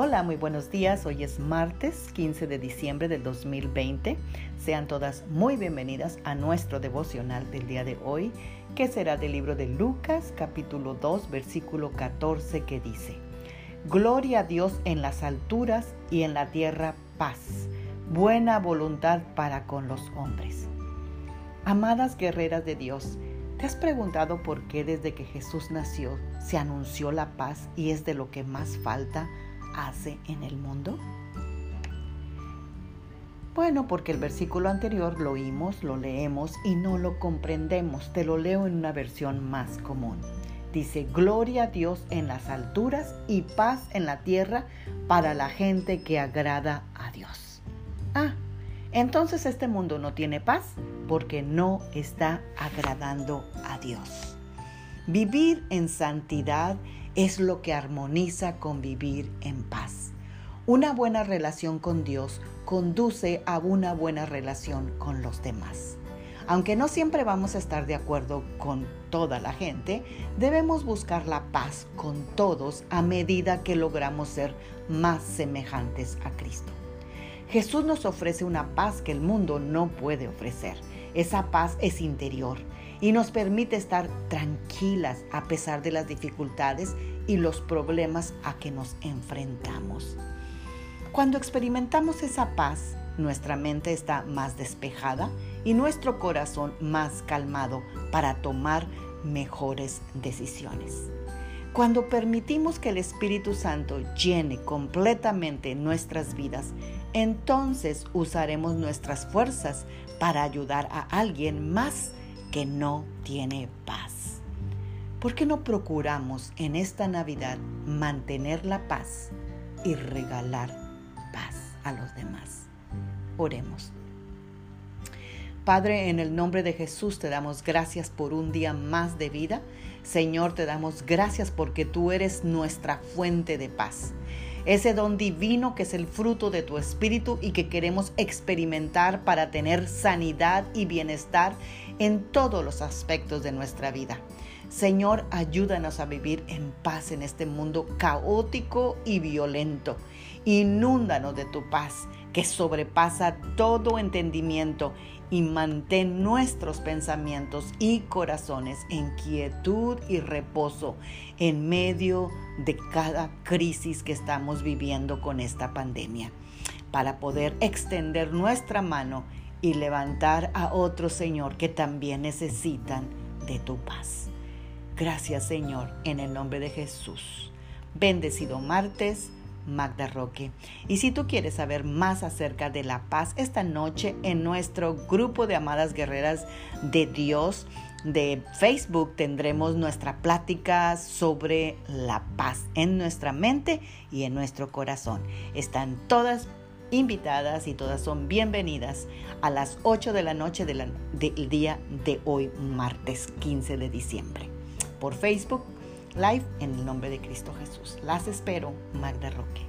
Hola, muy buenos días. Hoy es martes 15 de diciembre del 2020. Sean todas muy bienvenidas a nuestro devocional del día de hoy, que será del libro de Lucas capítulo 2 versículo 14 que dice, Gloria a Dios en las alturas y en la tierra paz, buena voluntad para con los hombres. Amadas guerreras de Dios, ¿te has preguntado por qué desde que Jesús nació se anunció la paz y es de lo que más falta? Hace en el mundo? Bueno, porque el versículo anterior lo oímos, lo leemos y no lo comprendemos. Te lo leo en una versión más común. Dice, gloria a Dios en las alturas y paz en la tierra para la gente que agrada a Dios. Ah, entonces este mundo no tiene paz porque no está agradando a Dios. Vivir en santidad es lo que armoniza con vivir en paz. Una buena relación con Dios conduce a una buena relación con los demás. Aunque no siempre vamos a estar de acuerdo con toda la gente, debemos buscar la paz con todos a medida que logramos ser más semejantes a Cristo. Jesús nos ofrece una paz que el mundo no puede ofrecer. Esa paz es interior y nos permite estar tranquilas a pesar de las dificultades y los problemas a que nos enfrentamos. Cuando experimentamos esa paz, nuestra mente está más despejada y nuestro corazón más calmado para tomar mejores decisiones. Cuando permitimos que el Espíritu Santo llene completamente nuestras vidas, entonces usaremos nuestras fuerzas para ayudar a alguien más que no tiene paz. ¿Por qué no procuramos en esta Navidad mantener la paz y regalar paz a los demás? Oremos. Padre, en el nombre de Jesús te damos gracias por un día más de vida. Señor, te damos gracias porque tú eres nuestra fuente de paz ese don divino que es el fruto de tu espíritu y que queremos experimentar para tener sanidad y bienestar en todos los aspectos de nuestra vida. Señor, ayúdanos a vivir en paz en este mundo caótico y violento. Inúndanos de tu paz que sobrepasa todo entendimiento y mantén nuestros pensamientos y corazones en quietud y reposo en medio de cada crisis que estamos viviendo con esta pandemia, para poder extender nuestra mano y levantar a otros, Señor, que también necesitan de tu paz. Gracias, Señor, en el nombre de Jesús. Bendecido martes Magda Roque. Y si tú quieres saber más acerca de la paz esta noche en nuestro grupo de amadas guerreras de Dios de Facebook tendremos nuestra plática sobre la paz en nuestra mente y en nuestro corazón. Están todas invitadas y todas son bienvenidas a las 8 de la noche del día de hoy, martes 15 de diciembre, por Facebook Live en el nombre de Cristo Jesús. Las espero, Magda Roque.